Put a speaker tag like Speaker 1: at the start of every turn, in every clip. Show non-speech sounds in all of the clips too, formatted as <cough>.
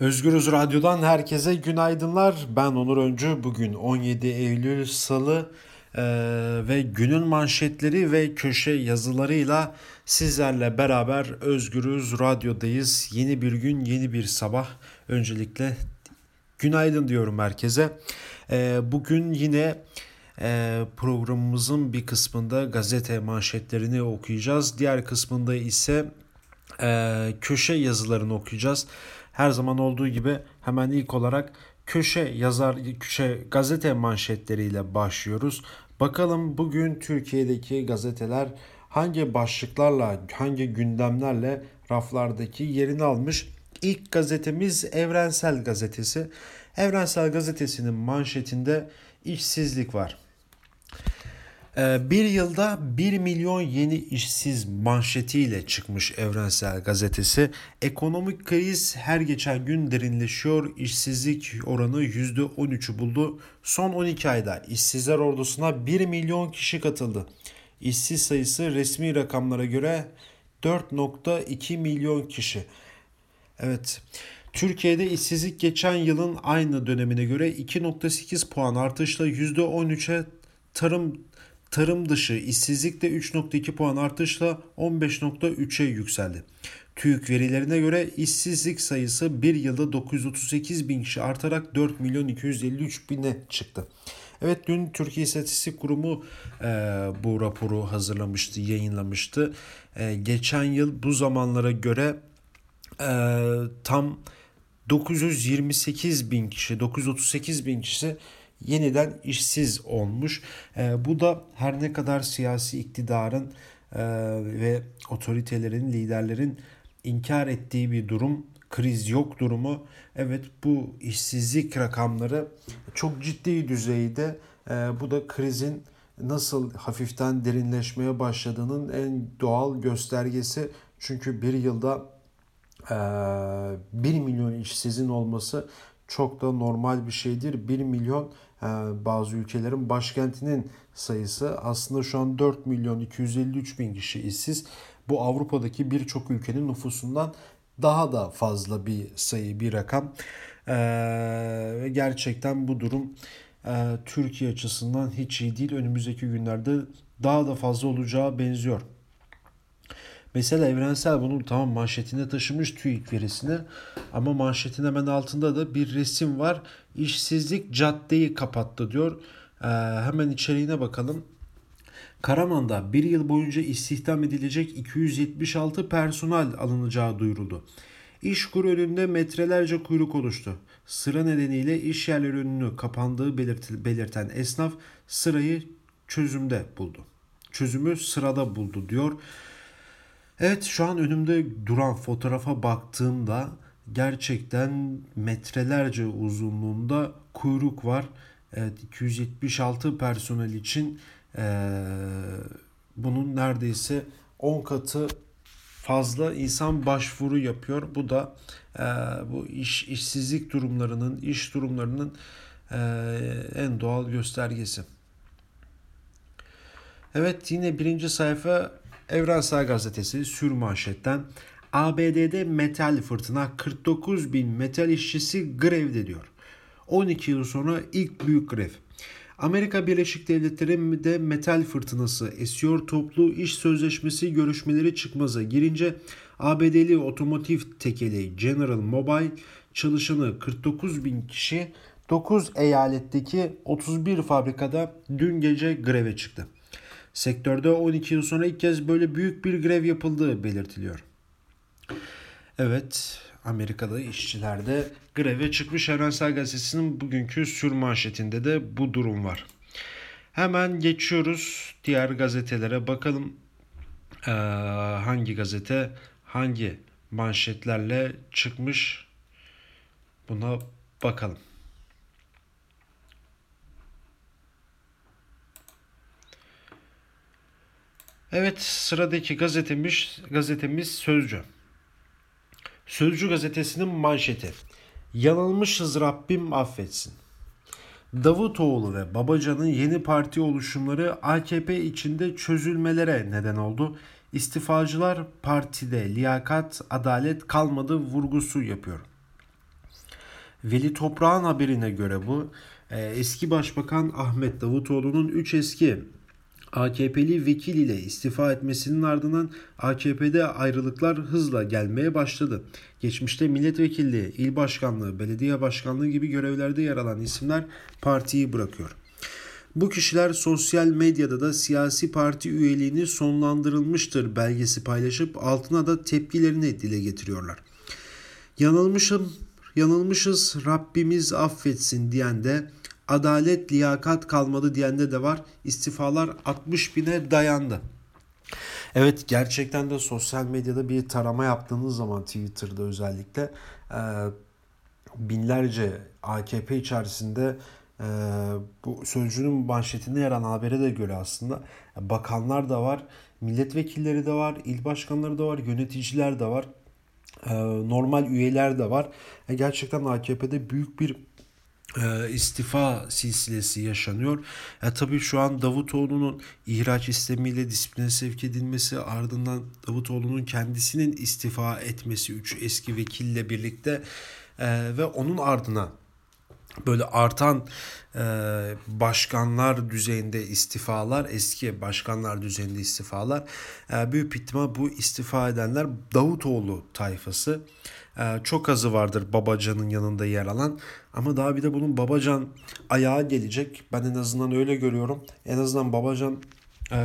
Speaker 1: Özgürüz Radyo'dan herkese günaydınlar. Ben Onur Öncü. Bugün 17 Eylül Salı ee, ve günün manşetleri ve köşe yazılarıyla sizlerle beraber Özgürüz Radyo'dayız. Yeni bir gün, yeni bir sabah. Öncelikle günaydın diyorum herkese. Ee, bugün yine programımızın bir kısmında gazete manşetlerini okuyacağız. Diğer kısmında ise e, köşe yazılarını okuyacağız. Her zaman olduğu gibi hemen ilk olarak köşe yazar köşe gazete manşetleriyle başlıyoruz. Bakalım bugün Türkiye'deki gazeteler hangi başlıklarla, hangi gündemlerle raflardaki yerini almış? İlk gazetemiz Evrensel Gazetesi. Evrensel Gazetesi'nin manşetinde işsizlik var. Ee, bir yılda 1 milyon yeni işsiz manşetiyle çıkmış Evrensel Gazetesi. Ekonomik kriz her geçen gün derinleşiyor. İşsizlik oranı %13'ü buldu. Son 12 ayda işsizler ordusuna 1 milyon kişi katıldı. İşsiz sayısı resmi rakamlara göre 4.2 milyon kişi. Evet. Türkiye'de işsizlik geçen yılın aynı dönemine göre 2.8 puan artışla %13'e tarım Tarım dışı işsizlik de 3.2 puan artışla 15.3'e yükseldi. TÜİK verilerine göre işsizlik sayısı bir yılda 938 bin kişi artarak 4 milyon 253 bine çıktı. Evet dün Türkiye İstatistik Kurumu e, bu raporu hazırlamıştı, yayınlamıştı. E, geçen yıl bu zamanlara göre e, tam 928 bin kişi, 938 bin kişi yeniden işsiz olmuş. E, bu da her ne kadar siyasi iktidarın e, ve otoritelerin, liderlerin inkar ettiği bir durum, kriz yok durumu. Evet bu işsizlik rakamları çok ciddi düzeyde. E, bu da krizin nasıl hafiften derinleşmeye başladığının en doğal göstergesi. Çünkü bir yılda e, 1 milyon işsizin olması çok da normal bir şeydir. 1 milyon bazı ülkelerin başkentinin sayısı aslında şu an 4 milyon 253 bin kişi işsiz. Bu Avrupa'daki birçok ülkenin nüfusundan daha da fazla bir sayı, bir rakam. Ee, gerçekten bu durum e, Türkiye açısından hiç iyi değil. Önümüzdeki günlerde daha da fazla olacağı benziyor. Mesela Evrensel bunu tamam manşetine taşımış TÜİK verisini ama manşetin hemen altında da bir resim var. İşsizlik caddeyi kapattı diyor. Ee, hemen içeriğine bakalım. Karaman'da bir yıl boyunca istihdam edilecek 276 personel alınacağı duyuruldu. İşkur önünde metrelerce kuyruk oluştu. Sıra nedeniyle iş yerleri önünü kapandığı belirten esnaf sırayı çözümde buldu. Çözümü sırada buldu diyor. Evet şu an önümde duran fotoğrafa baktığımda gerçekten metrelerce uzunluğunda kuyruk var. Evet 276 personel için e, bunun neredeyse 10 katı fazla insan başvuru yapıyor. Bu da e, bu iş işsizlik durumlarının, iş durumlarının e, en doğal göstergesi. Evet yine birinci sayfa Evrensel Gazetesi sür manşetten ABD'de metal fırtına 49 bin metal işçisi grevde diyor. 12 yıl sonra ilk büyük grev. Amerika Birleşik Devletleri'nde metal fırtınası esiyor. Toplu iş sözleşmesi görüşmeleri çıkmaza girince ABD'li otomotiv tekeli General Mobile çalışanı 49 bin kişi 9 eyaletteki 31 fabrikada dün gece greve çıktı. Sektörde 12 yıl sonra ilk kez böyle büyük bir grev yapıldığı belirtiliyor. Evet, Amerika'da işçilerde greve çıkmış Evrensel Gazetesi'nin bugünkü sür manşetinde de bu durum var. Hemen geçiyoruz diğer gazetelere bakalım ee, hangi gazete hangi manşetlerle çıkmış buna bakalım. Evet sıradaki gazetemiz, gazetemiz Sözcü. Sözcü gazetesinin manşeti. Yanılmışız Rabbim affetsin. Davutoğlu ve Babacan'ın yeni parti oluşumları AKP içinde çözülmelere neden oldu. İstifacılar partide liyakat, adalet kalmadı vurgusu yapıyor. Veli Toprağ'ın haberine göre bu. E, eski Başbakan Ahmet Davutoğlu'nun 3 eski AKP'li vekil ile istifa etmesinin ardından AKP'de ayrılıklar hızla gelmeye başladı. Geçmişte milletvekilliği, il başkanlığı, belediye başkanlığı gibi görevlerde yer alan isimler partiyi bırakıyor. Bu kişiler sosyal medyada da siyasi parti üyeliğini sonlandırılmıştır belgesi paylaşıp altına da tepkilerini dile getiriyorlar. Yanılmışım, yanılmışız Rabbimiz affetsin diyen de adalet liyakat kalmadı diyende de var. İstifalar 60 bine dayandı. Evet gerçekten de sosyal medyada bir tarama yaptığınız zaman Twitter'da özellikle binlerce AKP içerisinde bu sözcünün manşetinde yer alan habere de göre aslında bakanlar da var, milletvekilleri de var, il başkanları da var, yöneticiler de var, normal üyeler de var. Gerçekten AKP'de büyük bir e, istifa silsilesi yaşanıyor. E, tabii şu an Davutoğlu'nun ihraç istemiyle disipline sevk edilmesi ardından Davutoğlu'nun kendisinin istifa etmesi 3 eski vekille birlikte e, ve onun ardına böyle artan e, başkanlar düzeyinde istifalar, eski başkanlar düzeyinde istifalar. E, büyük ihtimal bu istifa edenler Davutoğlu tayfası. E, çok azı vardır Babacan'ın yanında yer alan. Ama daha bir de bunun Babacan ayağa gelecek. Ben en azından öyle görüyorum. En azından Babacan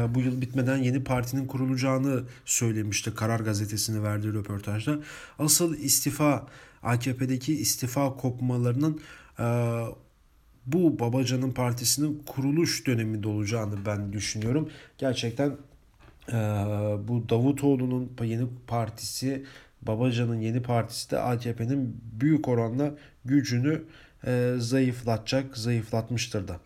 Speaker 1: bu yıl bitmeden yeni partinin kurulacağını söylemişti Karar Gazetesi'ne verdiği röportajda. Asıl istifa AKP'deki istifa kopmalarının bu Babacan'ın partisinin kuruluş döneminde olacağını ben düşünüyorum. Gerçekten bu Davutoğlu'nun yeni partisi Babacan'ın yeni partisi de AKP'nin büyük oranda gücünü zayıflatacak, zayıflatmıştır da.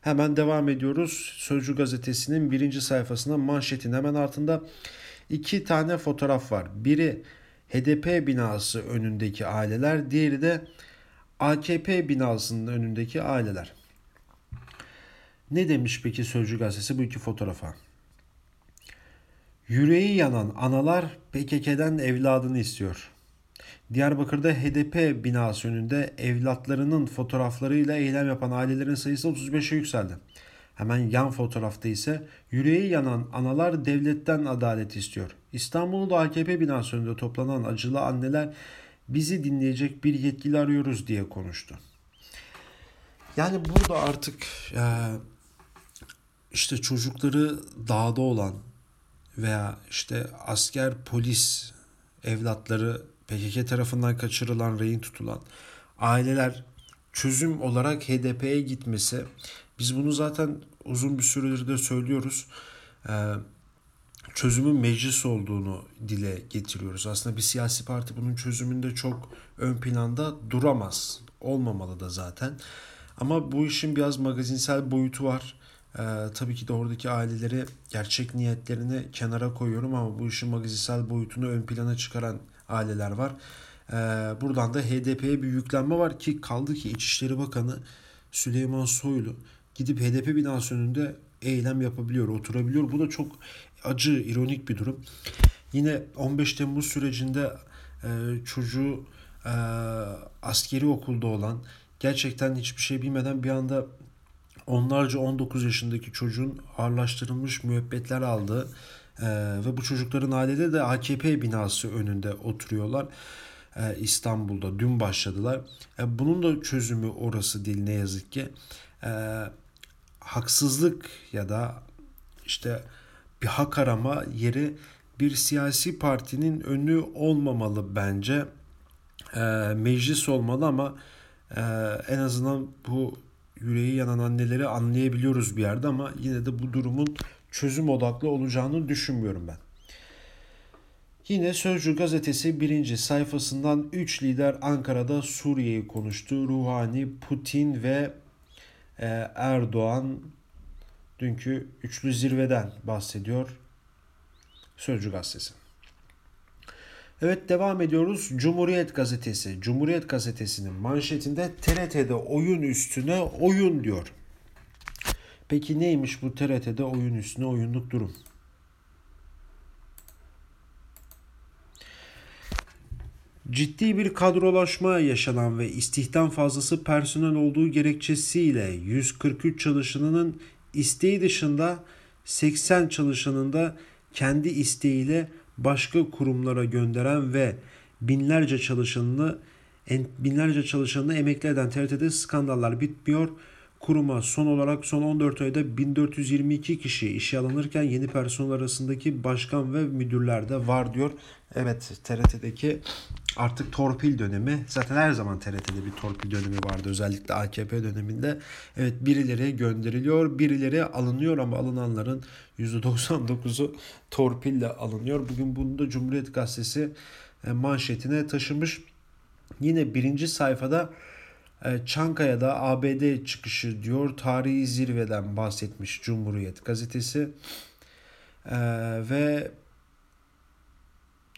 Speaker 1: Hemen devam ediyoruz. Sözcü gazetesinin birinci sayfasında manşetin hemen altında iki tane fotoğraf var. Biri HDP binası önündeki aileler, diğeri de AKP binasının önündeki aileler. Ne demiş peki Sözcü gazetesi bu iki fotoğrafa? Yüreği yanan analar PKK'den evladını istiyor. Diyarbakır'da HDP binası önünde evlatlarının fotoğraflarıyla eylem yapan ailelerin sayısı 35'e yükseldi. Hemen yan fotoğrafta ise yüreği yanan analar devletten adalet istiyor. İstanbul'da AKP binası önünde toplanan acılı anneler bizi dinleyecek bir yetkili arıyoruz diye konuştu. Yani burada artık işte çocukları dağda olan veya işte asker polis evlatları PKK tarafından kaçırılan, rehin tutulan aileler çözüm olarak HDP'ye gitmesi. Biz bunu zaten uzun bir süredir de söylüyoruz. Ee, çözümün meclis olduğunu dile getiriyoruz. Aslında bir siyasi parti bunun çözümünde çok ön planda duramaz. Olmamalı da zaten. Ama bu işin biraz magazinsel boyutu var. Ee, tabii ki de oradaki aileleri gerçek niyetlerini kenara koyuyorum ama bu işin magazinsel boyutunu ön plana çıkaran aileler var. Ee, buradan da HDP'ye bir yüklenme var ki kaldı ki İçişleri Bakanı Süleyman Soylu gidip HDP binası önünde eylem yapabiliyor, oturabiliyor. Bu da çok acı, ironik bir durum. Yine 15 Temmuz sürecinde e, çocuğu e, askeri okulda olan gerçekten hiçbir şey bilmeden bir anda onlarca 19 yaşındaki çocuğun ağırlaştırılmış müebbetler aldığı e, ve bu çocukların aileleri de AKP binası önünde oturuyorlar. E, İstanbul'da dün başladılar. E, bunun da çözümü orası değil ne yazık ki. Haksızlık ya da işte bir hak arama yeri bir siyasi partinin önü olmamalı bence. Meclis olmalı ama en azından bu yüreği yanan anneleri anlayabiliyoruz bir yerde ama yine de bu durumun çözüm odaklı olacağını düşünmüyorum ben. Yine Sözcü gazetesi birinci sayfasından 3 lider Ankara'da Suriye'yi konuştu. Ruhani, Putin ve e, Erdoğan dünkü üçlü zirveden bahsediyor Sözcü gazetesi. Evet devam ediyoruz. Cumhuriyet gazetesi. Cumhuriyet gazetesinin manşetinde TRT'de oyun üstüne oyun diyor. Peki neymiş bu TRT'de oyun üstüne oyunluk durum? Ciddi bir kadrolaşma yaşanan ve istihdam fazlası personel olduğu gerekçesiyle 143 çalışanının isteği dışında 80 çalışanın da kendi isteğiyle başka kurumlara gönderen ve binlerce çalışanını binlerce çalışanını emekli eden TRT'de skandallar bitmiyor. Kuruma son olarak son 14 ayda 1422 kişi işe alınırken yeni personel arasındaki başkan ve müdürler de var diyor. Evet TRT'deki artık torpil dönemi zaten her zaman TRT'de bir torpil dönemi vardı özellikle AKP döneminde. Evet birileri gönderiliyor birileri alınıyor ama alınanların %99'u torpille alınıyor. Bugün bunu da Cumhuriyet Gazetesi e, manşetine taşımış. Yine birinci sayfada Çankaya'da ABD çıkışı diyor tarihi zirveden bahsetmiş Cumhuriyet gazetesi ee, ve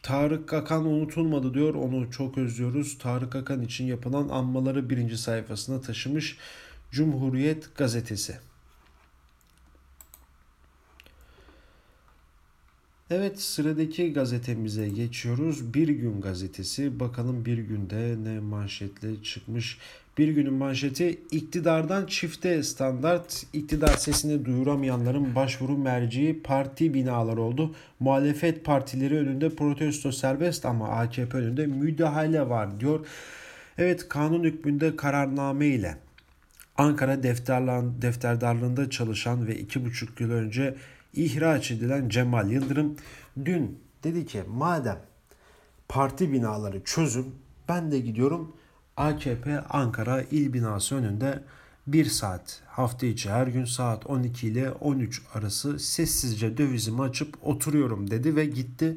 Speaker 1: Tarık Akan unutulmadı diyor onu çok özlüyoruz. Tarık Akan için yapılan anmaları birinci sayfasına taşımış Cumhuriyet gazetesi. Evet sıradaki gazetemize geçiyoruz. Bir Gün gazetesi. Bakalım bir günde ne manşetle çıkmış. Bir günün manşeti iktidardan çifte standart iktidar sesini duyuramayanların başvuru merciği parti binaları oldu. Muhalefet partileri önünde protesto serbest ama AKP önünde müdahale var diyor. Evet kanun hükmünde kararname ile Ankara defterdarlığında çalışan ve iki buçuk yıl önce ihraç edilen Cemal Yıldırım dün dedi ki madem parti binaları çözüm ben de gidiyorum AKP Ankara il binası önünde 1 saat hafta içi her gün saat 12 ile 13 arası sessizce dövizimi açıp oturuyorum dedi ve gitti.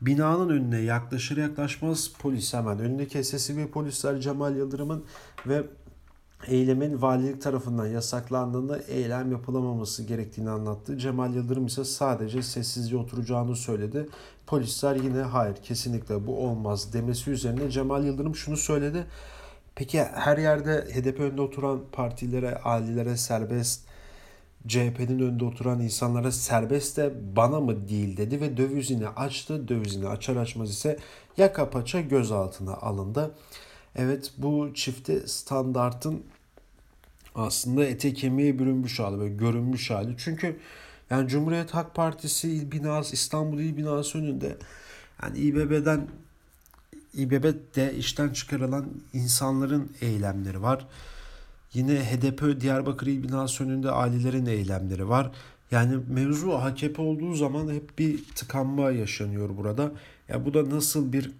Speaker 1: Binanın önüne yaklaşır yaklaşmaz polis hemen önüne kesesi ve polisler Cemal Yıldırım'ın ve eylemin valilik tarafından yasaklandığında eylem yapılamaması gerektiğini anlattı. Cemal Yıldırım ise sadece sessizce oturacağını söyledi. Polisler yine hayır kesinlikle bu olmaz demesi üzerine Cemal Yıldırım şunu söyledi. Peki her yerde HDP önünde oturan partilere, alilere serbest, CHP'nin önünde oturan insanlara serbest de bana mı değil dedi ve dövizini açtı. Dövizini açar açmaz ise yaka paça gözaltına alındı. Evet bu çifte standartın aslında ete kemiğe bürünmüş hali böyle görünmüş hali. Çünkü yani Cumhuriyet Halk Partisi il binası İstanbul il binası önünde yani İBB'den İBB'de işten çıkarılan insanların eylemleri var. Yine HDP Diyarbakır il binası önünde ailelerin eylemleri var. Yani mevzu AKP olduğu zaman hep bir tıkanma yaşanıyor burada. Ya bu da nasıl bir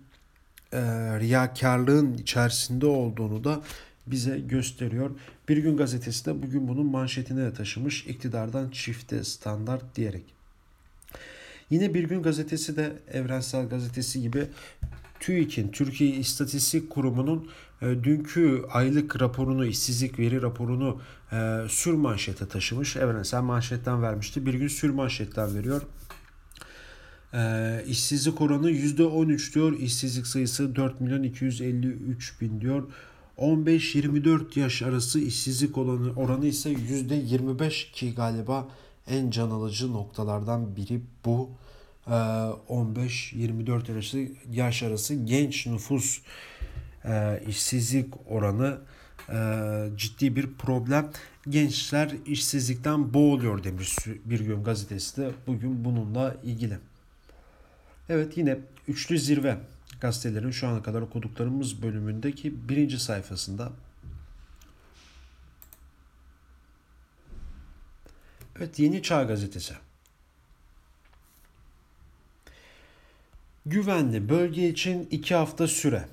Speaker 1: e, riyakarlığın içerisinde olduğunu da bize gösteriyor. Bir gün gazetesi de bugün bunun manşetine taşımış iktidardan çifte standart diyerek. Yine Bir Gün Gazetesi de Evrensel Gazetesi gibi TÜİK'in, Türkiye İstatistik Kurumu'nun e, dünkü aylık raporunu, işsizlik veri raporunu e, sür manşete taşımış. Evrensel manşetten vermişti. Bir gün sür manşetten veriyor. E, işsizlik oranı %13 diyor. İşsizlik sayısı 4 milyon 253 bin diyor. 15-24 yaş arası işsizlik oranı, oranı ise %25 ki galiba en can alıcı noktalardan biri bu. 15-24 ee, arası, yaş arası genç nüfus e, işsizlik oranı e, ciddi bir problem. Gençler işsizlikten boğuluyor demiş bir gün gazetesi de bugün bununla ilgili. Evet yine üçlü zirve gazetelerin şu ana kadar okuduklarımız bölümündeki birinci sayfasında Evet Yeni Çağ Gazetesi. Güvenli bölge için iki hafta süre.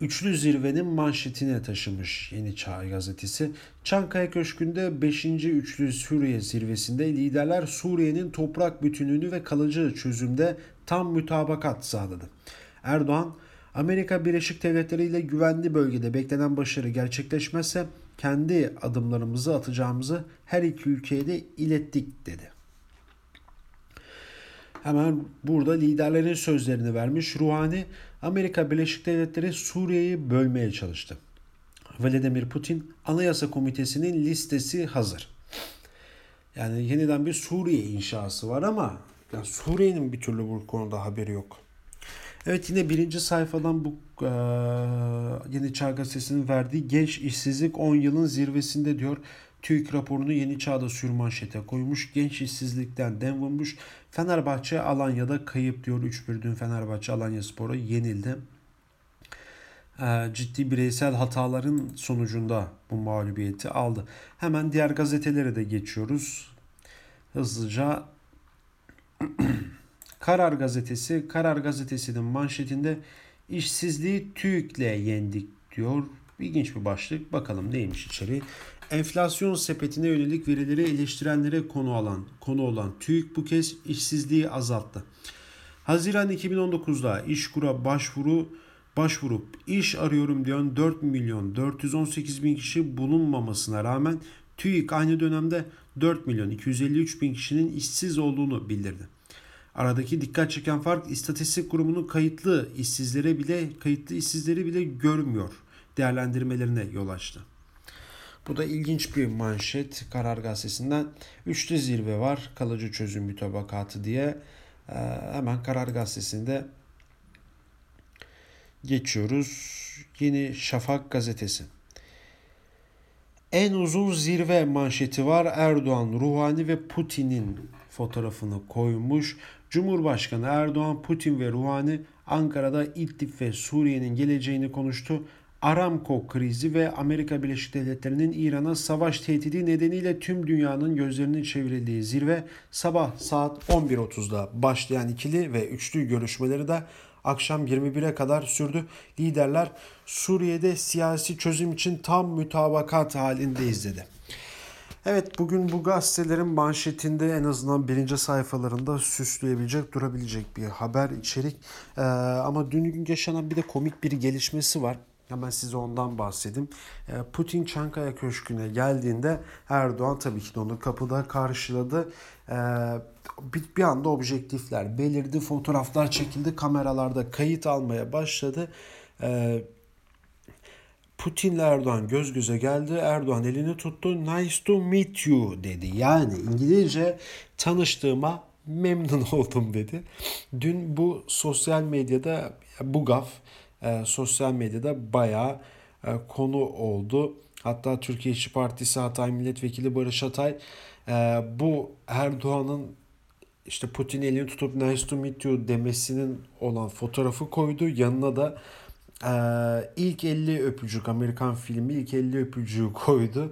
Speaker 1: Üçlü zirvenin manşetine taşımış Yeni Çağ gazetesi. Çankaya Köşkü'nde 5. Üçlü Suriye zirvesinde liderler Suriye'nin toprak bütünlüğünü ve kalıcı çözümde tam mütabakat sağladı. Erdoğan, Amerika Birleşik Devletleri ile güvenli bölgede beklenen başarı gerçekleşmezse kendi adımlarımızı atacağımızı her iki ülkeye de ilettik dedi. Hemen burada liderlerin sözlerini vermiş. Ruhani, Amerika Birleşik Devletleri Suriye'yi bölmeye çalıştı. Vladimir Putin, Anayasa Komitesi'nin listesi hazır. Yani yeniden bir Suriye inşası var ama yani Suriye'nin bir türlü bu konuda haberi yok. Evet yine birinci sayfadan bu e, Yeni Çağ Gazetesi'nin verdiği genç işsizlik 10 yılın zirvesinde diyor. TÜİK raporunu Yeni Çağ'da sürmanşete koymuş. Genç işsizlikten dem vurmuş. Fenerbahçe Alanya'da kayıp diyor. 3-1 dün Fenerbahçe Alanya Spor'a yenildi. E, ciddi bireysel hataların sonucunda bu mağlubiyeti aldı. Hemen diğer gazetelere de geçiyoruz. Hızlıca <clears throat> Karar Gazetesi, Karar Gazetesi'nin manşetinde işsizliği TÜİK'le yendik diyor. İlginç bir başlık. Bakalım neymiş içeri. Enflasyon sepetine yönelik verileri eleştirenlere konu alan konu olan TÜİK bu kez işsizliği azalttı. Haziran 2019'da İşkur'a başvuru başvurup iş arıyorum diyen 4 milyon 418 bin kişi bulunmamasına rağmen TÜİK aynı dönemde 4 milyon 253 bin kişinin işsiz olduğunu bildirdi. Aradaki dikkat çeken fark istatistik kurumunun kayıtlı işsizlere bile kayıtlı işsizleri bile görmüyor değerlendirmelerine yol açtı. Bu da ilginç bir manşet Karar Gazetesi'nden. Üçlü zirve var kalıcı çözüm mütabakatı diye. Ee, hemen Karar Gazetesi'nde geçiyoruz. Yeni Şafak Gazetesi. En uzun zirve manşeti var. Erdoğan, Ruhani ve Putin'in fotoğrafını koymuş. Cumhurbaşkanı Erdoğan, Putin ve Ruhani Ankara'da İdlib ve Suriye'nin geleceğini konuştu. Aramco krizi ve Amerika Birleşik Devletleri'nin İran'a savaş tehdidi nedeniyle tüm dünyanın gözlerinin çevrildiği zirve sabah saat 11.30'da başlayan ikili ve üçlü görüşmeleri de akşam 21'e kadar sürdü. Liderler Suriye'de siyasi çözüm için tam mütabakat halindeyiz dedi. Evet bugün bu gazetelerin manşetinde en azından birinci sayfalarında süsleyebilecek, durabilecek bir haber içerik. Ee, ama dün yaşanan bir de komik bir gelişmesi var. Hemen size ondan bahsedeyim. Ee, Putin Çankaya Köşkü'ne geldiğinde Erdoğan tabii ki de onu kapıda karşıladı. Ee, bir anda objektifler belirdi, fotoğraflar çekildi, kameralarda kayıt almaya başladı. Putin'le Erdoğan göz göze geldi. Erdoğan elini tuttu. Nice to meet you dedi. Yani İngilizce tanıştığıma memnun <laughs> oldum dedi. Dün bu sosyal medyada bu gaf e, sosyal medyada bayağı e, konu oldu. Hatta Türkiye İşçi Partisi Hatay Milletvekili Barış Hatay e, bu Erdoğan'ın işte Putin elini tutup nice to meet you demesinin olan fotoğrafı koydu. Yanına da ee, ilk 50 öpücük Amerikan filmi ilk 50 öpücüğü koydu.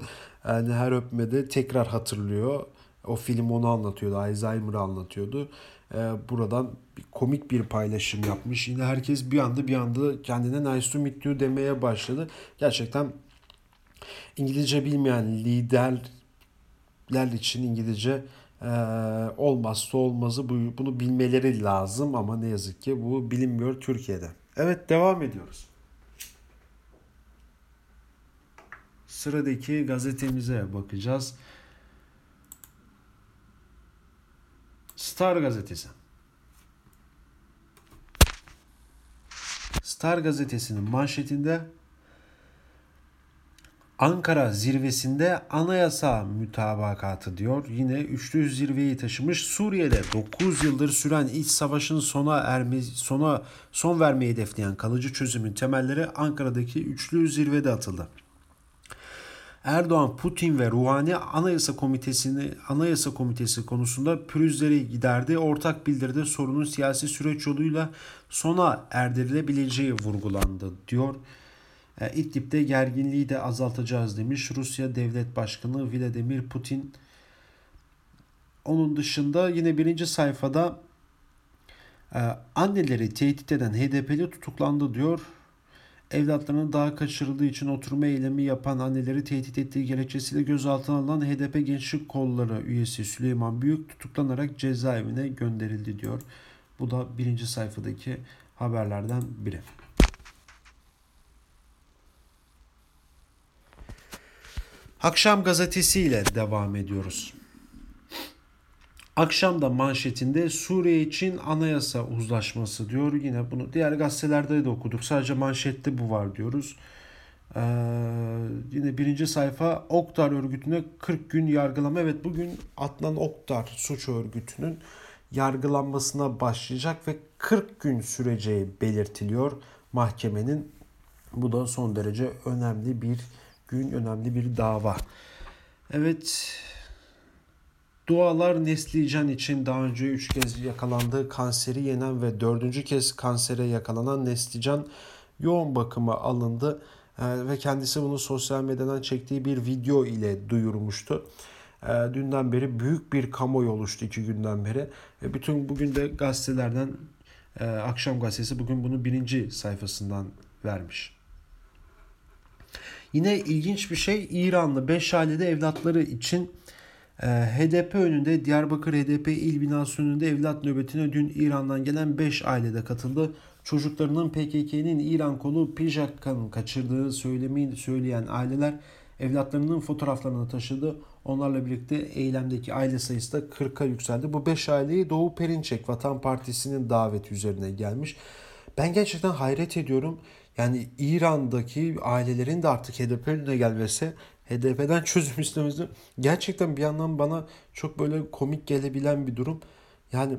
Speaker 1: Yani her öpmede tekrar hatırlıyor. O film onu anlatıyordu. Alzheimer'ı anlatıyordu. Ee, buradan bir komik bir paylaşım yapmış. Yine herkes bir anda bir anda kendine nice to meet you demeye başladı. Gerçekten İngilizce bilmeyen liderler için İngilizce e, olmazsa olmazı bu, bunu bilmeleri lazım ama ne yazık ki bu bilinmiyor Türkiye'de. Evet devam ediyoruz. Sıradaki gazetemize bakacağız. Star gazetesi. Star gazetesinin manşetinde Ankara zirvesinde anayasa mütabakatı diyor. Yine üçlü zirveyi taşımış. Suriye'de 9 yıldır süren iç savaşın sona erme, sona son vermeyi hedefleyen kalıcı çözümün temelleri Ankara'daki üçlü zirvede atıldı. Erdoğan, Putin ve Ruhani Anayasa Komitesi'ni Anayasa Komitesi konusunda pürüzleri giderdi. Ortak bildiride sorunun siyasi süreç yoluyla sona erdirilebileceği vurgulandı diyor. E, İdlib'de gerginliği de azaltacağız demiş Rusya Devlet Başkanı Vladimir Putin. Onun dışında yine birinci sayfada e, anneleri tehdit eden HDP'li tutuklandı diyor. Evlatlarının daha kaçırıldığı için oturma eylemi yapan anneleri tehdit ettiği gerekçesiyle gözaltına alınan HDP Gençlik Kolları üyesi Süleyman Büyük tutuklanarak cezaevine gönderildi diyor. Bu da birinci sayfadaki haberlerden biri. Akşam gazetesiyle devam ediyoruz. Akşamda manşetinde Suriye için anayasa uzlaşması diyor. Yine bunu diğer gazetelerde de okuduk. Sadece manşette bu var diyoruz. Ee, yine birinci sayfa Oktar örgütüne 40 gün yargılama. Evet bugün Adnan Oktar suç örgütünün yargılanmasına başlayacak ve 40 gün süreceği belirtiliyor mahkemenin. Bu da son derece önemli bir gün, önemli bir dava. Evet, Dualar Neslican için daha önce 3 kez yakalandığı kanseri yenen ve 4. kez kansere yakalanan Neslican yoğun bakıma alındı ee, ve kendisi bunu sosyal medyadan çektiği bir video ile duyurmuştu. Ee, dünden beri büyük bir kamuoyu oluştu iki günden beri. Bütün bugün de gazetelerden e, Akşam Gazetesi bugün bunu birinci sayfasından vermiş. Yine ilginç bir şey İranlı 5 ailede evlatları için e, HDP önünde Diyarbakır HDP il binası önünde evlat nöbetine dün İran'dan gelen 5 ailede katıldı. Çocuklarının PKK'nin İran kolu Pijakka'nın kaçırdığı söylemeyi söyleyen aileler evlatlarının fotoğraflarını taşıdı. Onlarla birlikte eylemdeki aile sayısı da 40'a yükseldi. Bu 5 aileyi Doğu Perinçek Vatan Partisi'nin daveti üzerine gelmiş. Ben gerçekten hayret ediyorum. Yani İran'daki ailelerin de artık HDP önüne gelmesi HDP'den çözüm <laughs> istemesi gerçekten bir yandan bana çok böyle komik gelebilen bir durum. Yani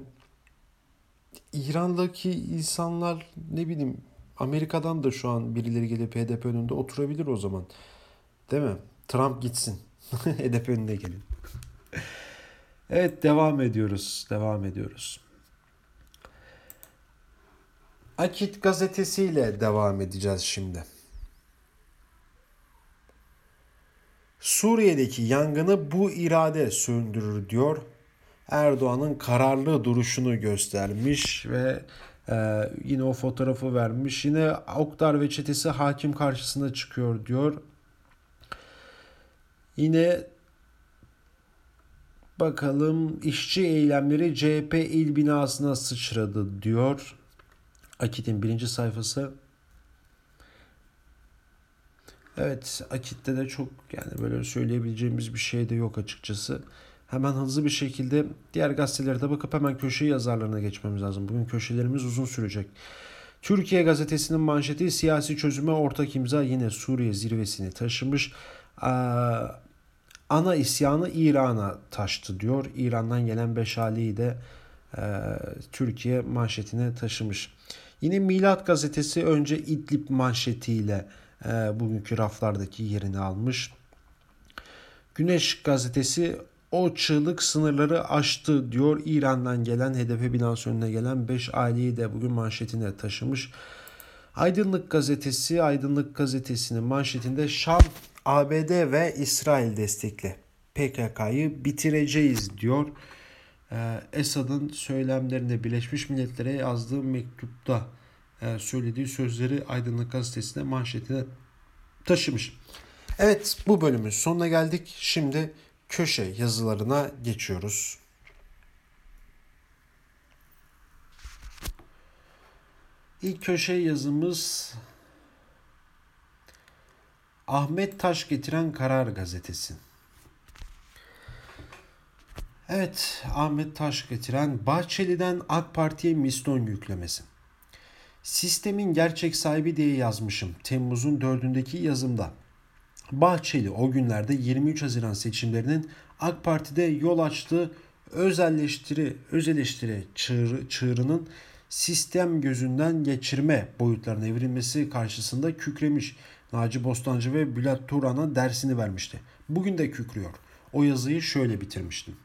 Speaker 1: İran'daki insanlar ne bileyim Amerika'dan da şu an birileri gelip HDP önünde oturabilir o zaman. Değil mi? Trump gitsin. <laughs> HDP önüne gelin. evet devam ediyoruz. Devam ediyoruz. Akit gazetesiyle devam edeceğiz şimdi. Suriye'deki yangını bu irade söndürür diyor. Erdoğan'ın kararlı duruşunu göstermiş ve e, yine o fotoğrafı vermiş. Yine Oktar ve çetesi hakim karşısına çıkıyor diyor. Yine bakalım işçi eylemleri CHP il binasına sıçradı diyor. Akit'in birinci sayfası. Evet Akit'te de çok yani böyle söyleyebileceğimiz bir şey de yok açıkçası. Hemen hızlı bir şekilde diğer gazetelere de bakıp hemen köşe yazarlarına geçmemiz lazım. Bugün köşelerimiz uzun sürecek. Türkiye gazetesinin manşeti siyasi çözüme ortak imza yine Suriye zirvesini taşımış. Ee, ana isyanı İran'a taştı diyor. İran'dan gelen Beşali'yi de e, Türkiye manşetine taşımış. Yine Milat gazetesi önce İdlib manşetiyle e, bugünkü raflardaki yerini almış. Güneş gazetesi o çığlık sınırları aştı diyor. İran'dan gelen HDP binası önüne gelen 5 aileyi de bugün manşetine taşımış. Aydınlık gazetesi, Aydınlık gazetesinin manşetinde Şam, ABD ve İsrail destekli PKK'yı bitireceğiz diyor. Ee, Esad'ın söylemlerinde Birleşmiş Milletler'e yazdığı mektupta söylediği sözleri Aydınlık Gazetesi'ne manşetine taşımış. Evet bu bölümün sonuna geldik. Şimdi köşe yazılarına geçiyoruz. İlk köşe yazımız Ahmet Taş getiren Karar Gazetesi. Evet, Ahmet Taş getiren Bahçeli'den AK Parti'ye miston yüklemesi. Sistemin gerçek sahibi diye yazmışım Temmuz'un 4'ündeki yazımda. Bahçeli o günlerde 23 Haziran seçimlerinin AK Parti'de yol açtığı özelleştiri, öz eleştiri çığrı, çığrının sistem gözünden geçirme boyutlarına evrilmesi karşısında kükremiş. Naci Bostancı ve Bülent Turan'a dersini vermişti. Bugün de kükrüyor. O yazıyı şöyle bitirmiştim.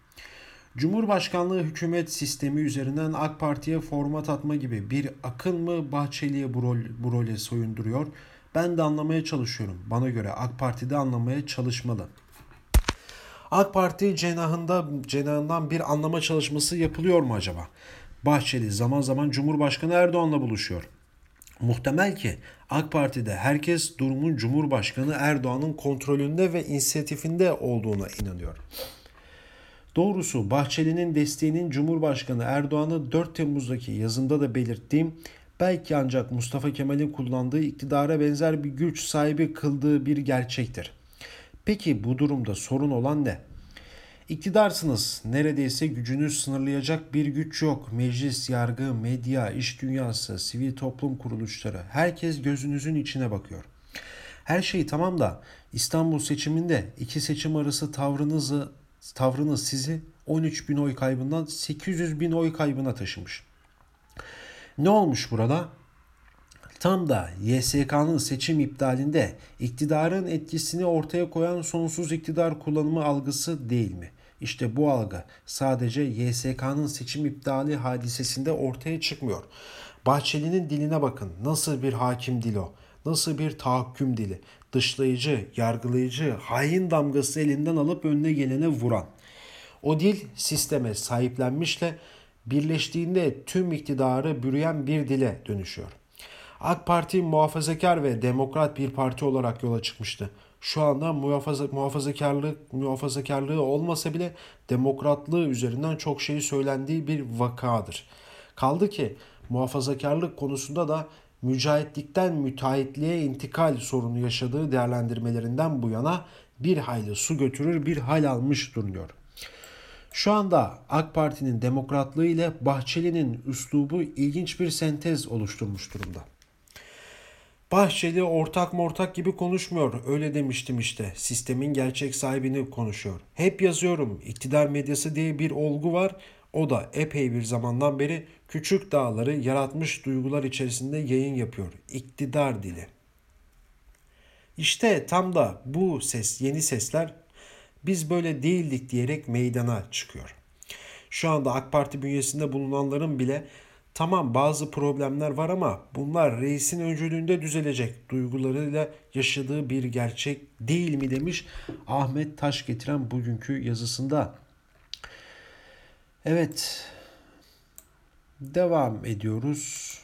Speaker 1: Cumhurbaşkanlığı hükümet sistemi üzerinden AK Parti'ye format atma gibi bir akın mı Bahçeli'ye bu, rol, bu role soyunduruyor? Ben de anlamaya çalışıyorum. Bana göre AK Parti de anlamaya çalışmalı. AK Parti cenahında cenahından bir anlama çalışması yapılıyor mu acaba? Bahçeli zaman zaman Cumhurbaşkanı Erdoğan'la buluşuyor. Muhtemel ki AK Parti'de herkes durumun Cumhurbaşkanı Erdoğan'ın kontrolünde ve inisiyatifinde olduğuna inanıyor. Doğrusu Bahçeli'nin desteğinin Cumhurbaşkanı Erdoğan'ı 4 Temmuz'daki yazımda da belirttiğim belki ancak Mustafa Kemal'in kullandığı iktidara benzer bir güç sahibi kıldığı bir gerçektir. Peki bu durumda sorun olan ne? İktidarsınız. Neredeyse gücünüz sınırlayacak bir güç yok. Meclis, yargı, medya, iş dünyası, sivil toplum kuruluşları herkes gözünüzün içine bakıyor. Her şey tamam da İstanbul seçiminde iki seçim arası tavrınızı tavrınız sizi 13 bin oy kaybından 800 bin oy kaybına taşımış. Ne olmuş burada? Tam da YSK'nın seçim iptalinde iktidarın etkisini ortaya koyan sonsuz iktidar kullanımı algısı değil mi? İşte bu algı sadece YSK'nın seçim iptali hadisesinde ortaya çıkmıyor. Bahçeli'nin diline bakın. Nasıl bir hakim dili o? Nasıl bir tahakküm dili? Dışlayıcı, yargılayıcı, hain damgası elinden alıp önüne gelene vuran. O dil sisteme sahiplenmişle birleştiğinde tüm iktidarı bürüyen bir dile dönüşüyor. AK Parti muhafazakar ve demokrat bir parti olarak yola çıkmıştı. Şu anda muhafaza, muhafazakarlık, muhafazakarlığı olmasa bile demokratlığı üzerinden çok şey söylendiği bir vakadır. Kaldı ki muhafazakarlık konusunda da mücahitlikten müteahhitliğe intikal sorunu yaşadığı değerlendirmelerinden bu yana bir hayli su götürür bir hal almış duruyor. Şu anda AK Parti'nin demokratlığı ile Bahçeli'nin üslubu ilginç bir sentez oluşturmuş durumda. Bahçeli ortak mortak gibi konuşmuyor. Öyle demiştim işte. Sistemin gerçek sahibini konuşuyor. Hep yazıyorum. İktidar medyası diye bir olgu var. O da epey bir zamandan beri küçük dağları yaratmış duygular içerisinde yayın yapıyor. İktidar dili. İşte tam da bu ses, yeni sesler biz böyle değildik diyerek meydana çıkıyor. Şu anda AK Parti bünyesinde bulunanların bile tamam bazı problemler var ama bunlar reisin öncülüğünde düzelecek duygularıyla yaşadığı bir gerçek değil mi demiş Ahmet Taş getiren bugünkü yazısında. Evet. Devam ediyoruz.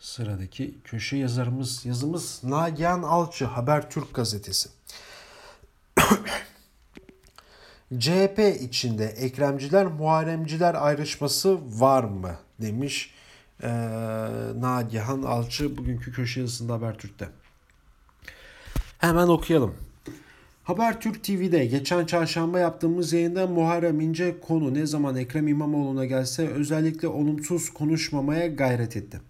Speaker 1: Sıradaki köşe yazarımız yazımız Nagihan Alçı Habertürk gazetesi. <coughs> CHP içinde Ekremciler Muharremciler ayrışması var mı demiş ee, Nagihan Alçı bugünkü köşe yazısında Habertürk'te. Hemen okuyalım. Habertürk TV'de geçen çarşamba yaptığımız yayında Muharrem İnce konu ne zaman Ekrem İmamoğlu'na gelse özellikle olumsuz konuşmamaya gayret etti.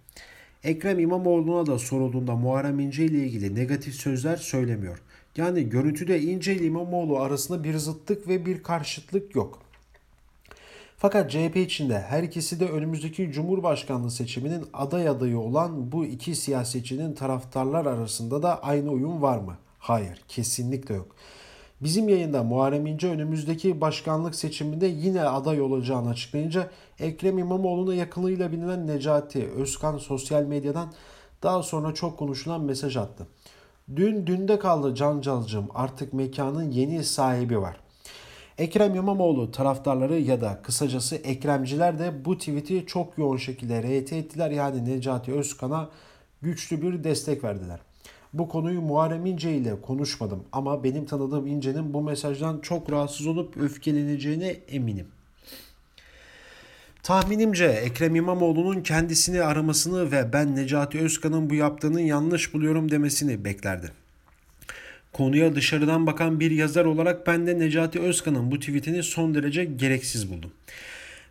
Speaker 1: Ekrem İmamoğlu'na da sorulduğunda Muharrem İnce ile ilgili negatif sözler söylemiyor. Yani görüntüde İnce ile İmamoğlu arasında bir zıtlık ve bir karşıtlık yok. Fakat CHP içinde her ikisi de önümüzdeki Cumhurbaşkanlığı seçiminin aday adayı olan bu iki siyasetçinin taraftarlar arasında da aynı uyum var mı? Hayır, kesinlikle yok. Bizim yayında Muharrem İnce önümüzdeki başkanlık seçiminde yine aday olacağını açıklayınca Ekrem İmamoğlu'na yakınlığıyla bilinen Necati Özkan sosyal medyadan daha sonra çok konuşulan mesaj attı. Dün dünde kaldı Cancalcım artık mekanın yeni sahibi var. Ekrem İmamoğlu taraftarları ya da kısacası Ekremciler de bu tweet'i çok yoğun şekilde RT ettiler. Yani Necati Özkan'a güçlü bir destek verdiler. Bu konuyu Muharrem İnce ile konuşmadım ama benim tanıdığım İnce'nin bu mesajdan çok rahatsız olup öfkeleneceğine eminim. Tahminimce Ekrem İmamoğlu'nun kendisini aramasını ve ben Necati Özkan'ın bu yaptığını yanlış buluyorum demesini beklerdi. Konuya dışarıdan bakan bir yazar olarak ben de Necati Özkan'ın bu tweetini son derece gereksiz buldum.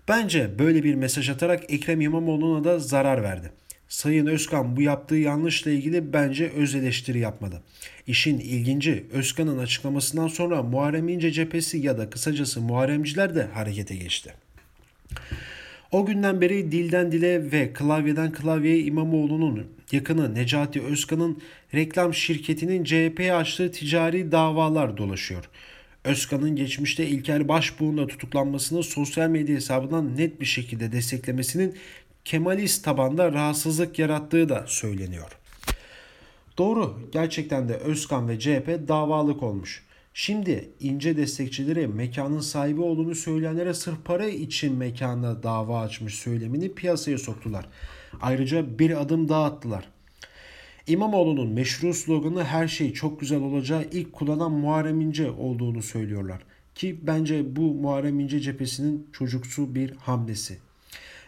Speaker 1: Bence böyle bir mesaj atarak Ekrem İmamoğlu'na da zarar verdi. Sayın Özkan bu yaptığı yanlışla ilgili bence öz eleştiri yapmadı. İşin ilginci Özkan'ın açıklamasından sonra Muharrem İnce cephesi ya da kısacası Muharremciler de harekete geçti. O günden beri dilden dile ve klavyeden klavyeye İmamoğlu'nun yakını Necati Özkan'ın reklam şirketinin CHP'ye açtığı ticari davalar dolaşıyor. Özkan'ın geçmişte İlker Başbuğ'un tutuklanmasını sosyal medya hesabından net bir şekilde desteklemesinin Kemalist tabanda rahatsızlık yarattığı da söyleniyor. Doğru, gerçekten de Özkan ve CHP davalık olmuş. Şimdi ince destekçileri mekanın sahibi olduğunu söyleyenlere sırf para için mekana dava açmış söylemini piyasaya soktular. Ayrıca bir adım daha attılar. İmamoğlu'nun meşru sloganı her şey çok güzel olacağı ilk kullanan Muharrem İnce olduğunu söylüyorlar. Ki bence bu Muharrem İnce cephesinin çocuksu bir hamlesi.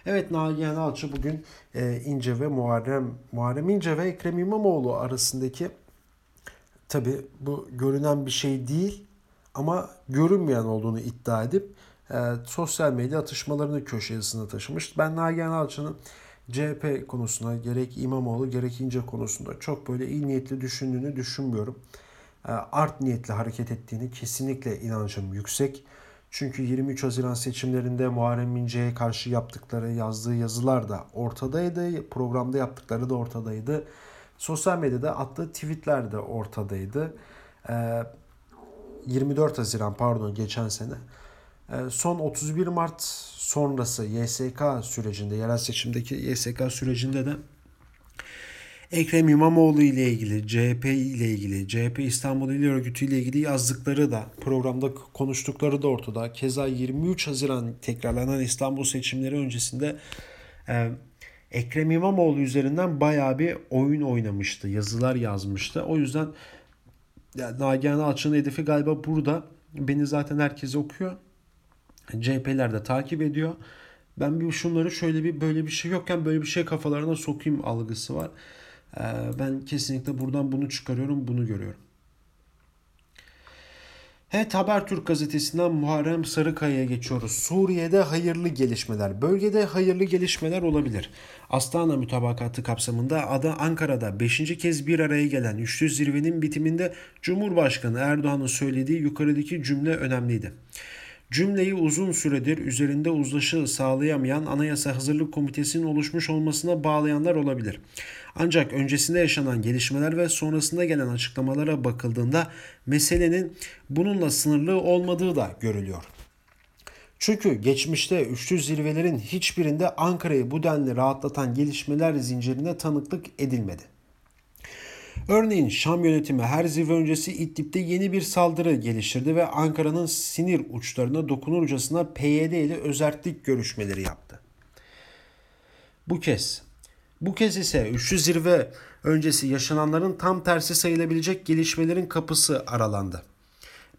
Speaker 1: Evet Nagihan Alçı bugün e, İnce ve Muharrem, Muharrem İnce ve Ekrem İmamoğlu arasındaki tabi bu görünen bir şey değil ama görünmeyen olduğunu iddia edip e, sosyal medya atışmalarını köşe yazısına taşımış. Ben Nagihan Alçı'nın CHP konusuna gerek İmamoğlu gerek İnce konusunda çok böyle iyi niyetli düşündüğünü düşünmüyorum. art niyetli hareket ettiğini kesinlikle inancım yüksek. Çünkü 23 Haziran seçimlerinde Muharrem İnce'ye karşı yaptıkları, yazdığı yazılar da ortadaydı. Programda yaptıkları da ortadaydı. Sosyal medyada attığı tweetler de ortadaydı. 24 ee, Haziran pardon geçen sene. Ee, son 31 Mart sonrası YSK sürecinde, yerel seçimdeki YSK sürecinde de Ekrem İmamoğlu ile ilgili, CHP ile ilgili, CHP İstanbul İl Örgütü ile ilgili yazdıkları da programda konuştukları da ortada. Keza 23 Haziran tekrarlanan İstanbul seçimleri öncesinde e, Ekrem İmamoğlu üzerinden bayağı bir oyun oynamıştı. Yazılar yazmıştı. O yüzden yani Nagihan Alçı'nın hedefi galiba burada. Beni zaten herkes okuyor. CHP'ler de takip ediyor. Ben bir şunları şöyle bir böyle bir şey yokken böyle bir şey kafalarına sokayım algısı var. Ee, ben kesinlikle buradan bunu çıkarıyorum, bunu görüyorum. Evet Habertürk gazetesinden Muharrem Sarıkaya'ya geçiyoruz. Suriye'de hayırlı gelişmeler. Bölgede hayırlı gelişmeler olabilir. Astana mütabakatı kapsamında adı Ankara'da 5. kez bir araya gelen üçlü zirvenin bitiminde Cumhurbaşkanı Erdoğan'ın söylediği yukarıdaki cümle önemliydi. Cümleyi uzun süredir üzerinde uzlaşı sağlayamayan Anayasa Hazırlık Komitesi'nin oluşmuş olmasına bağlayanlar olabilir. Ancak öncesinde yaşanan gelişmeler ve sonrasında gelen açıklamalara bakıldığında meselenin bununla sınırlı olmadığı da görülüyor. Çünkü geçmişte üçlü zirvelerin hiçbirinde Ankara'yı bu denli rahatlatan gelişmeler zincirine tanıklık edilmedi. Örneğin Şam yönetimi her zirve öncesi İdlib'de yeni bir saldırı geliştirdi ve Ankara'nın sinir uçlarına dokunurcasına PYD ile özellik görüşmeleri yaptı. Bu kez bu kez ise üçlü zirve öncesi yaşananların tam tersi sayılabilecek gelişmelerin kapısı aralandı.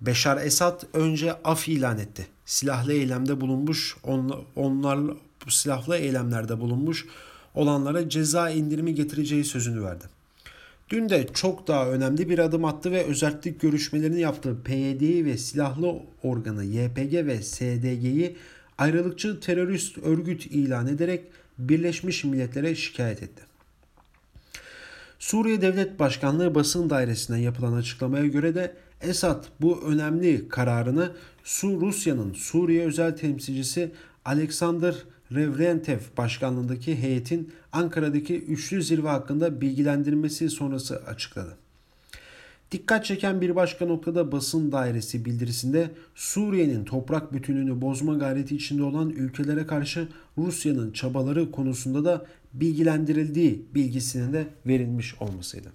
Speaker 1: Beşar Esad önce af ilan etti. Silahlı eylemde bulunmuş, onlar silahlı eylemlerde bulunmuş olanlara ceza indirimi getireceği sözünü verdi. Dün de çok daha önemli bir adım attı ve özellik görüşmelerini yaptığı PYD'yi ve silahlı organı YPG ve SDG'yi ayrılıkçı terörist örgüt ilan ederek Birleşmiş Milletler'e şikayet etti. Suriye Devlet Başkanlığı basın dairesinden yapılan açıklamaya göre de Esad bu önemli kararını Su Rusya'nın Suriye özel temsilcisi Alexander Revrentev başkanlığındaki heyetin Ankara'daki üçlü zirve hakkında bilgilendirmesi sonrası açıkladı. Dikkat çeken bir başka noktada basın dairesi bildirisinde Suriye'nin toprak bütünlüğünü bozma gayreti içinde olan ülkelere karşı Rusya'nın çabaları konusunda da bilgilendirildiği bilgisinin de verilmiş olmasıydı.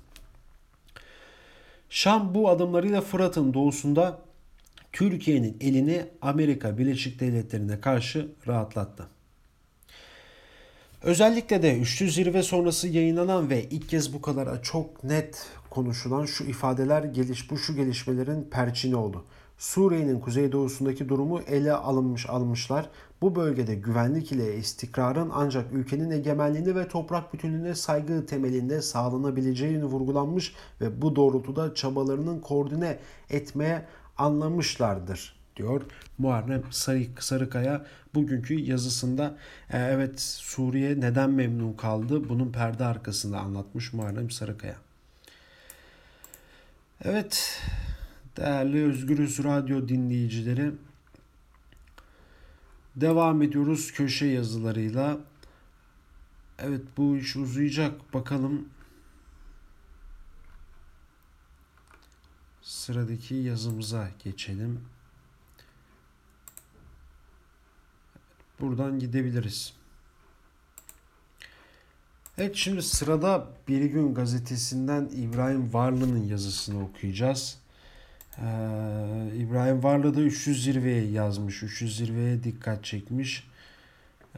Speaker 1: Şam bu adımlarıyla Fırat'ın doğusunda Türkiye'nin elini Amerika Birleşik Devletleri'ne karşı rahatlattı. Özellikle de üçlü zirve sonrası yayınlanan ve ilk kez bu kadar çok net konuşulan şu ifadeler geliş bu şu gelişmelerin perçini oldu. Suriye'nin kuzeydoğusundaki durumu ele alınmış almışlar. Bu bölgede güvenlik ile istikrarın ancak ülkenin egemenliğine ve toprak bütünlüğüne saygı temelinde sağlanabileceğini vurgulanmış ve bu doğrultuda çabalarının koordine etmeye anlamışlardır diyor Muharrem Sarı, Sarıkaya bugünkü yazısında. E, evet Suriye neden memnun kaldı? Bunun perde arkasında anlatmış Muharrem Sarıkaya. Evet değerli Özgürüz Radyo dinleyicileri devam ediyoruz köşe yazılarıyla. Evet bu iş uzayacak bakalım. Sıradaki yazımıza geçelim. Buradan gidebiliriz. Evet şimdi sırada Bir Gün gazetesinden İbrahim Varlı'nın yazısını okuyacağız. Ee, İbrahim Varlı da 300 zirveye yazmış. 300 zirveye dikkat çekmiş.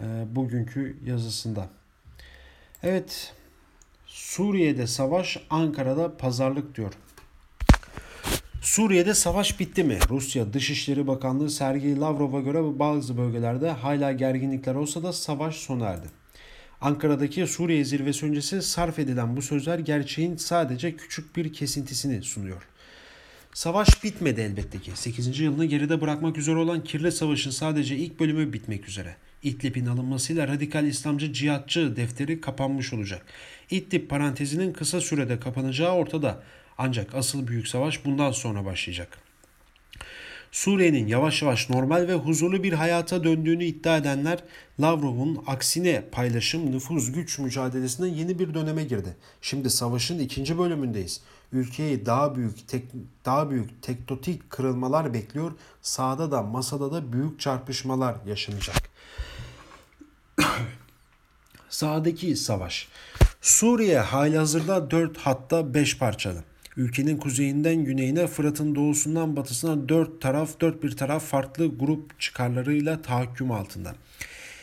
Speaker 1: Ee, bugünkü yazısında. Evet Suriye'de savaş Ankara'da pazarlık diyor. Suriye'de savaş bitti mi? Rusya Dışişleri Bakanlığı Sergey Lavrov'a göre bazı bölgelerde hala gerginlikler olsa da savaş sona erdi. Ankara'daki Suriye zirvesi öncesi sarf edilen bu sözler gerçeğin sadece küçük bir kesintisini sunuyor. Savaş bitmedi elbette ki. 8. yılını geride bırakmak üzere olan kirli savaşın sadece ilk bölümü bitmek üzere. İdlib'in alınmasıyla radikal İslamcı cihatçı defteri kapanmış olacak. İdlib parantezinin kısa sürede kapanacağı ortada. Ancak asıl büyük savaş bundan sonra başlayacak. Suriye'nin yavaş yavaş normal ve huzurlu bir hayata döndüğünü iddia edenler Lavrov'un aksine paylaşım, nüfuz, güç mücadelesinde yeni bir döneme girdi. Şimdi savaşın ikinci bölümündeyiz. Ülkeyi daha büyük tek, daha büyük tektotik kırılmalar bekliyor. Sağda da masada da büyük çarpışmalar yaşanacak. <coughs> Sağdaki savaş. Suriye hazırda 4 hatta 5 parçalı. Ülkenin kuzeyinden güneyine, Fırat'ın doğusundan batısına dört taraf, dört bir taraf farklı grup çıkarlarıyla tahakküm altında.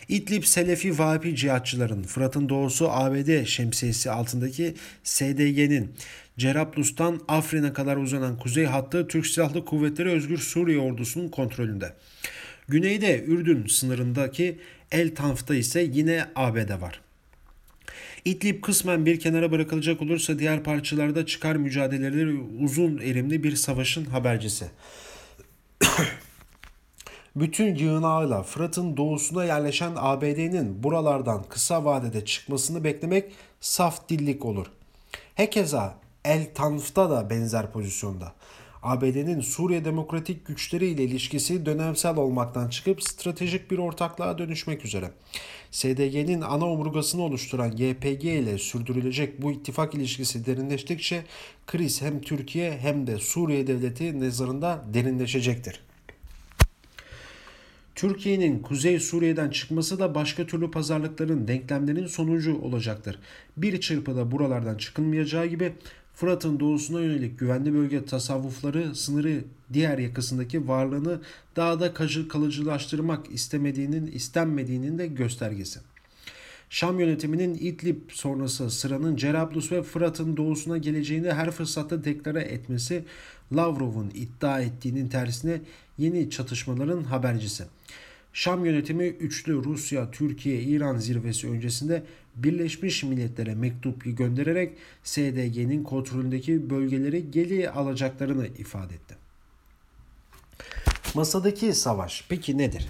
Speaker 1: İdlib Selefi Vahabi cihatçıların Fırat'ın doğusu ABD şemsiyesi altındaki SDG'nin Cerablus'tan Afrin'e kadar uzanan kuzey hattı Türk Silahlı Kuvvetleri Özgür Suriye ordusunun kontrolünde. Güneyde Ürdün sınırındaki El Tanf'ta ise yine ABD var. İdlib kısmen bir kenara bırakılacak olursa diğer parçalarda çıkar mücadeleleri uzun erimli bir savaşın habercisi. <coughs> Bütün yığınağıyla Fırat'ın doğusuna yerleşen ABD'nin buralardan kısa vadede çıkmasını beklemek saf dillik olur. Hekeza El Tanf'ta da benzer pozisyonda. ABD'nin Suriye Demokratik Güçleri ile ilişkisi dönemsel olmaktan çıkıp stratejik bir ortaklığa dönüşmek üzere. SDG'nin ana omurgasını oluşturan YPG ile sürdürülecek bu ittifak ilişkisi derinleştikçe kriz hem Türkiye hem de Suriye devleti nazarında derinleşecektir. Türkiye'nin Kuzey Suriye'den çıkması da başka türlü pazarlıkların, denklemlerin sonucu olacaktır. Bir çırpıda buralardan çıkılmayacağı gibi Fırat'ın doğusuna yönelik güvenli bölge tasavvufları sınırı diğer yakasındaki varlığını daha da kalıcılaştırmak istemediğinin istenmediğinin de göstergesi. Şam yönetiminin İdlib sonrası sıranın Cerablus ve Fırat'ın doğusuna geleceğini her fırsatta deklare etmesi Lavrov'un iddia ettiğinin tersine yeni çatışmaların habercisi. Şam yönetimi üçlü Rusya, Türkiye, İran zirvesi öncesinde Birleşmiş Milletler'e mektup göndererek SDG'nin kontrolündeki bölgeleri geri alacaklarını ifade etti. Masadaki savaş peki nedir?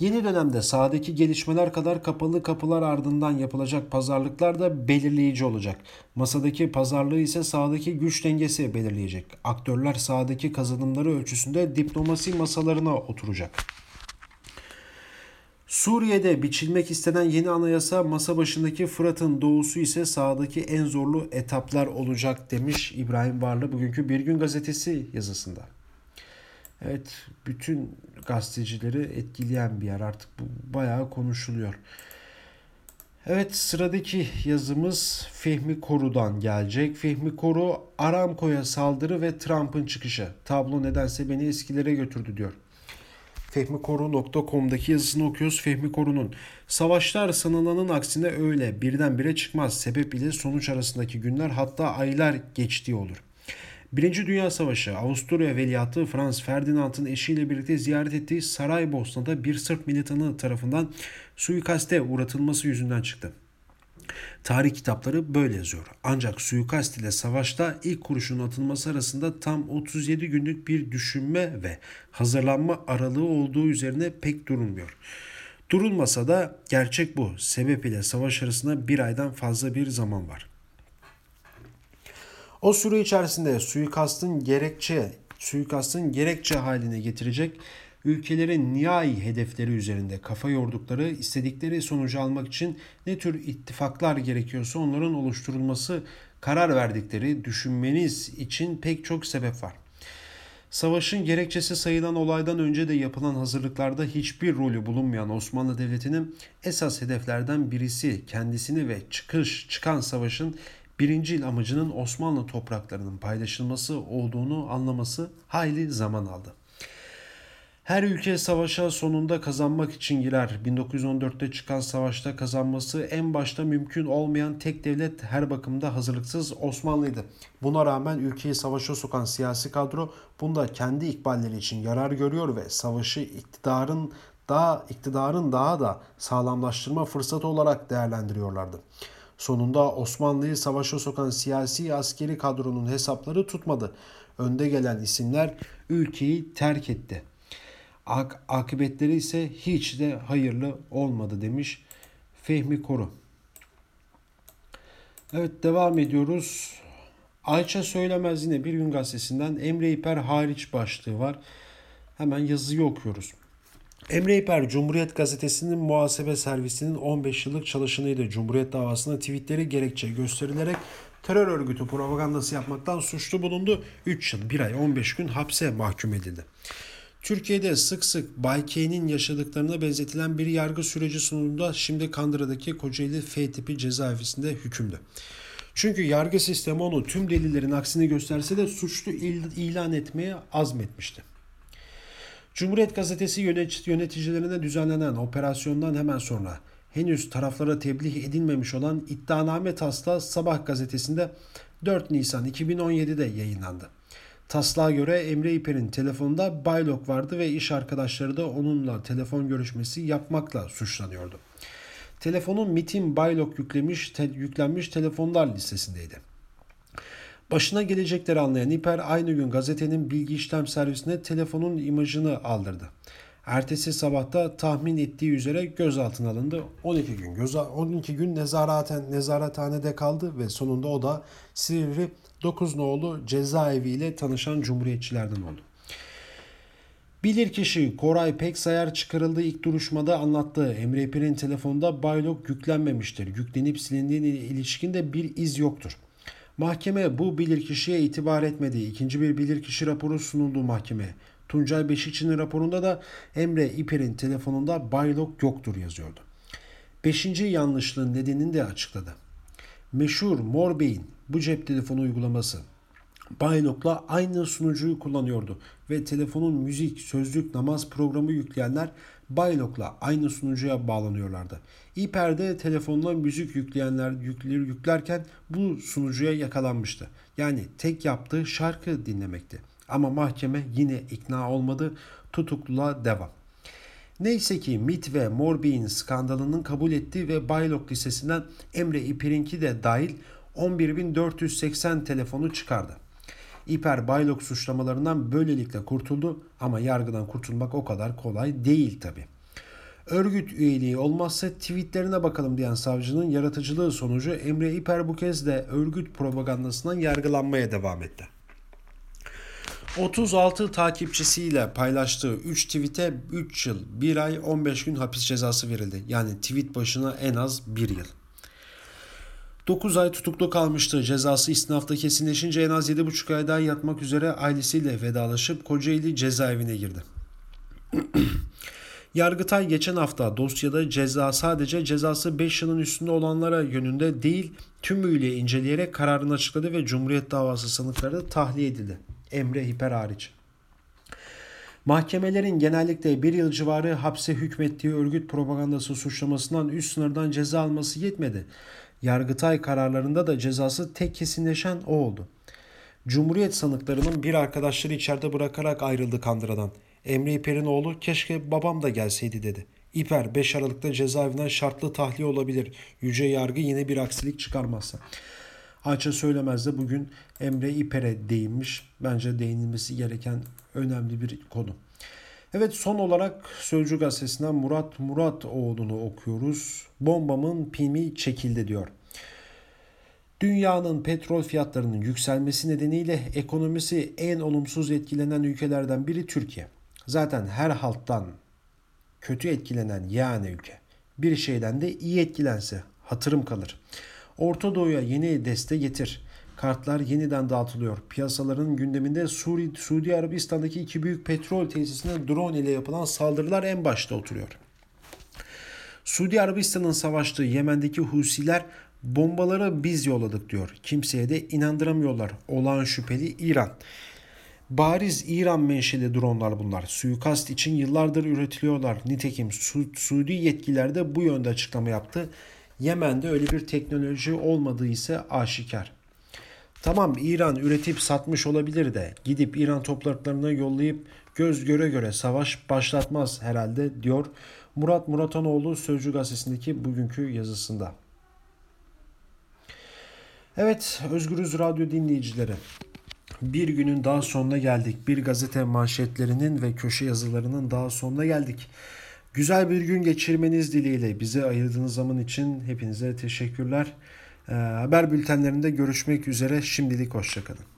Speaker 1: Yeni dönemde sahadaki gelişmeler kadar kapalı kapılar ardından yapılacak pazarlıklar da belirleyici olacak. Masadaki pazarlığı ise sahadaki güç dengesi belirleyecek. Aktörler sahadaki kazanımları ölçüsünde diplomasi masalarına oturacak. Suriye'de biçilmek istenen yeni anayasa masa başındaki Fırat'ın doğusu ise sağdaki en zorlu etaplar olacak demiş İbrahim Varlı bugünkü Bir Gün Gazetesi yazısında. Evet bütün gazetecileri etkileyen bir yer artık bu bayağı konuşuluyor. Evet sıradaki yazımız Fehmi Koru'dan gelecek. Fehmi Koru Aramco'ya saldırı ve Trump'ın çıkışı. Tablo nedense beni eskilere götürdü diyor. Fehmikoru.com'daki yazısını okuyoruz. Fehmi Koru'nun Savaşlar sanılanın aksine öyle birdenbire çıkmaz. Sebep ile sonuç arasındaki günler hatta aylar geçtiği olur. Birinci Dünya Savaşı Avusturya Veliahtı Franz Ferdinand'ın eşiyle birlikte ziyaret ettiği Saraybosna'da bir Sırp militanı tarafından suikaste uğratılması yüzünden çıktı. Tarih kitapları böyle yazıyor. Ancak suikast ile savaşta ilk kurşun atılması arasında tam 37 günlük bir düşünme ve hazırlanma aralığı olduğu üzerine pek durulmuyor. Durulmasa da gerçek bu. Sebep ile savaş arasında bir aydan fazla bir zaman var. O süre içerisinde suikastın gerekçe suikastın gerekçe haline getirecek ülkelerin nihai hedefleri üzerinde kafa yordukları, istedikleri sonucu almak için ne tür ittifaklar gerekiyorsa onların oluşturulması karar verdikleri düşünmeniz için pek çok sebep var. Savaşın gerekçesi sayılan olaydan önce de yapılan hazırlıklarda hiçbir rolü bulunmayan Osmanlı Devleti'nin esas hedeflerden birisi kendisini ve çıkış çıkan savaşın birinci amacının Osmanlı topraklarının paylaşılması olduğunu anlaması hayli zaman aldı. Her ülke savaşa sonunda kazanmak için girer. 1914'te çıkan savaşta kazanması en başta mümkün olmayan tek devlet her bakımda hazırlıksız Osmanlı'ydı. Buna rağmen ülkeyi savaşa sokan siyasi kadro bunda kendi ikballeri için yarar görüyor ve savaşı iktidarın daha iktidarın daha da sağlamlaştırma fırsatı olarak değerlendiriyorlardı. Sonunda Osmanlı'yı savaşa sokan siyasi askeri kadronun hesapları tutmadı. Önde gelen isimler ülkeyi terk etti. Ak akıbetleri ise hiç de hayırlı olmadı demiş Fehmi Koru. Evet devam ediyoruz. Ayça Söylemez yine Bir Gün Gazetesi'nden Emre İper hariç başlığı var. Hemen yazıyı okuyoruz. Emre İper, Cumhuriyet Gazetesi'nin muhasebe servisinin 15 yıllık çalışanıydı. Cumhuriyet davasında tweetleri gerekçe gösterilerek terör örgütü propagandası yapmaktan suçlu bulundu. 3 yıl, 1 ay, 15 gün hapse mahkum edildi. Türkiye'de sık sık Bay K'nin yaşadıklarına benzetilen bir yargı süreci sonunda şimdi Kandıra'daki Kocaeli F tipi cezaevisinde hükümlü. Çünkü yargı sistemi onu tüm delillerin aksini gösterse de suçlu ilan etmeye azmetmişti. Cumhuriyet Gazetesi yöneticilerine düzenlenen operasyondan hemen sonra henüz taraflara tebliğ edilmemiş olan iddianame taslağı Sabah gazetesinde 4 Nisan 2017'de yayınlandı. Taslağa göre Emre İper'in telefonunda Baylok vardı ve iş arkadaşları da onunla telefon görüşmesi yapmakla suçlanıyordu. Telefonun MIT'in Baylok yüklemiş, te, yüklenmiş telefonlar listesindeydi. Başına gelecekleri anlayan İper aynı gün gazetenin bilgi işlem servisine telefonun imajını aldırdı. Ertesi sabahta tahmin ettiği üzere gözaltına alındı. 12 gün göz 12 gün nezaraten nezarethanede kaldı ve sonunda o da Silivri 9 nolu cezaevi ile tanışan cumhuriyetçilerden oldu. Bilirkişi Koray Peksayar çıkarıldığı ilk duruşmada anlattığı Emre İpir'in telefonda baylok yüklenmemiştir. Yüklenip silindiğine ilişkin de bir iz yoktur. Mahkeme bu bilirkişiye itibar etmedi. İkinci bir bilirkişi raporu sunuldu mahkemeye. Tuncay Beşikçi'nin raporunda da Emre İper'in telefonunda baylok yoktur yazıyordu. Beşinci yanlışlığın nedenini de açıkladı. Meşhur Mor Bey'in bu cep telefonu uygulaması Baylok'la aynı sunucuyu kullanıyordu ve telefonun müzik, sözlük, namaz programı yükleyenler Baylok'la aynı sunucuya bağlanıyorlardı. İper'de telefonla müzik yükleyenler yükler, yüklerken bu sunucuya yakalanmıştı. Yani tek yaptığı şarkı dinlemekti. Ama mahkeme yine ikna olmadı. Tutukluluğa devam. Neyse ki MIT ve Morbi'nin skandalının kabul ettiği ve Baylok Lisesi'nden Emre İpir'inki de dahil 11.480 telefonu çıkardı. İper Baylok suçlamalarından böylelikle kurtuldu ama yargıdan kurtulmak o kadar kolay değil tabi. Örgüt üyeliği olmazsa tweetlerine bakalım diyen savcının yaratıcılığı sonucu Emre İper bu kez de örgüt propagandasından yargılanmaya devam etti. 36 takipçisiyle paylaştığı 3 tweet'e 3 yıl, 1 ay, 15 gün hapis cezası verildi. Yani tweet başına en az 1 yıl. 9 ay tutuklu kalmıştı. Cezası istinafta kesinleşince en az 7,5 ay daha yatmak üzere ailesiyle vedalaşıp Kocaeli cezaevine girdi. <clears throat> Yargıtay geçen hafta dosyada ceza sadece cezası 5 yılın üstünde olanlara yönünde değil tümüyle inceleyerek kararını açıkladı ve Cumhuriyet davası sanıkları tahliye edildi. Emre Hiper hariç. Mahkemelerin genellikle bir yıl civarı hapse hükmettiği örgüt propagandası suçlamasından üst sınırdan ceza alması yetmedi. Yargıtay kararlarında da cezası tek kesinleşen o oldu. Cumhuriyet sanıklarının bir arkadaşları içeride bırakarak ayrıldı Kandıra'dan. Emre İper'in oğlu keşke babam da gelseydi dedi. İper 5 Aralık'ta cezaevinden şartlı tahliye olabilir. Yüce yargı yine bir aksilik çıkarmazsa. Ayça Söylemez de bugün Emre İper'e değinmiş. Bence değinilmesi gereken önemli bir konu. Evet son olarak Sözcü Gazetesi'nden Murat Murat oğlunu okuyoruz. Bombamın pimi çekildi diyor. Dünyanın petrol fiyatlarının yükselmesi nedeniyle ekonomisi en olumsuz etkilenen ülkelerden biri Türkiye. Zaten her halktan kötü etkilenen yani ülke. Bir şeyden de iyi etkilense hatırım kalır. Orta Doğu'ya yeni deste getir. Kartlar yeniden dağıtılıyor. Piyasaların gündeminde Suri, Suudi Arabistan'daki iki büyük petrol tesisine drone ile yapılan saldırılar en başta oturuyor. Suudi Arabistan'ın savaştığı Yemen'deki Husiler bombaları biz yolladık diyor. Kimseye de inandıramıyorlar. Olağan şüpheli İran. Bariz İran menşeli dronlar bunlar. Suikast için yıllardır üretiliyorlar. Nitekim Su Suudi yetkililer de bu yönde açıklama yaptı. Yemen'de öyle bir teknoloji olmadığı ise aşikar. Tamam İran üretip satmış olabilir de gidip İran topraklarına yollayıp göz göre göre savaş başlatmaz herhalde diyor Murat Muratanoğlu Sözcü Gazetesi'ndeki bugünkü yazısında. Evet Özgürüz Radyo dinleyicileri bir günün daha sonuna geldik. Bir gazete manşetlerinin ve köşe yazılarının daha sonuna geldik. Güzel bir gün geçirmeniz dileğiyle bize ayırdığınız zaman için hepinize teşekkürler. Haber bültenlerinde görüşmek üzere. Şimdilik hoşçakalın.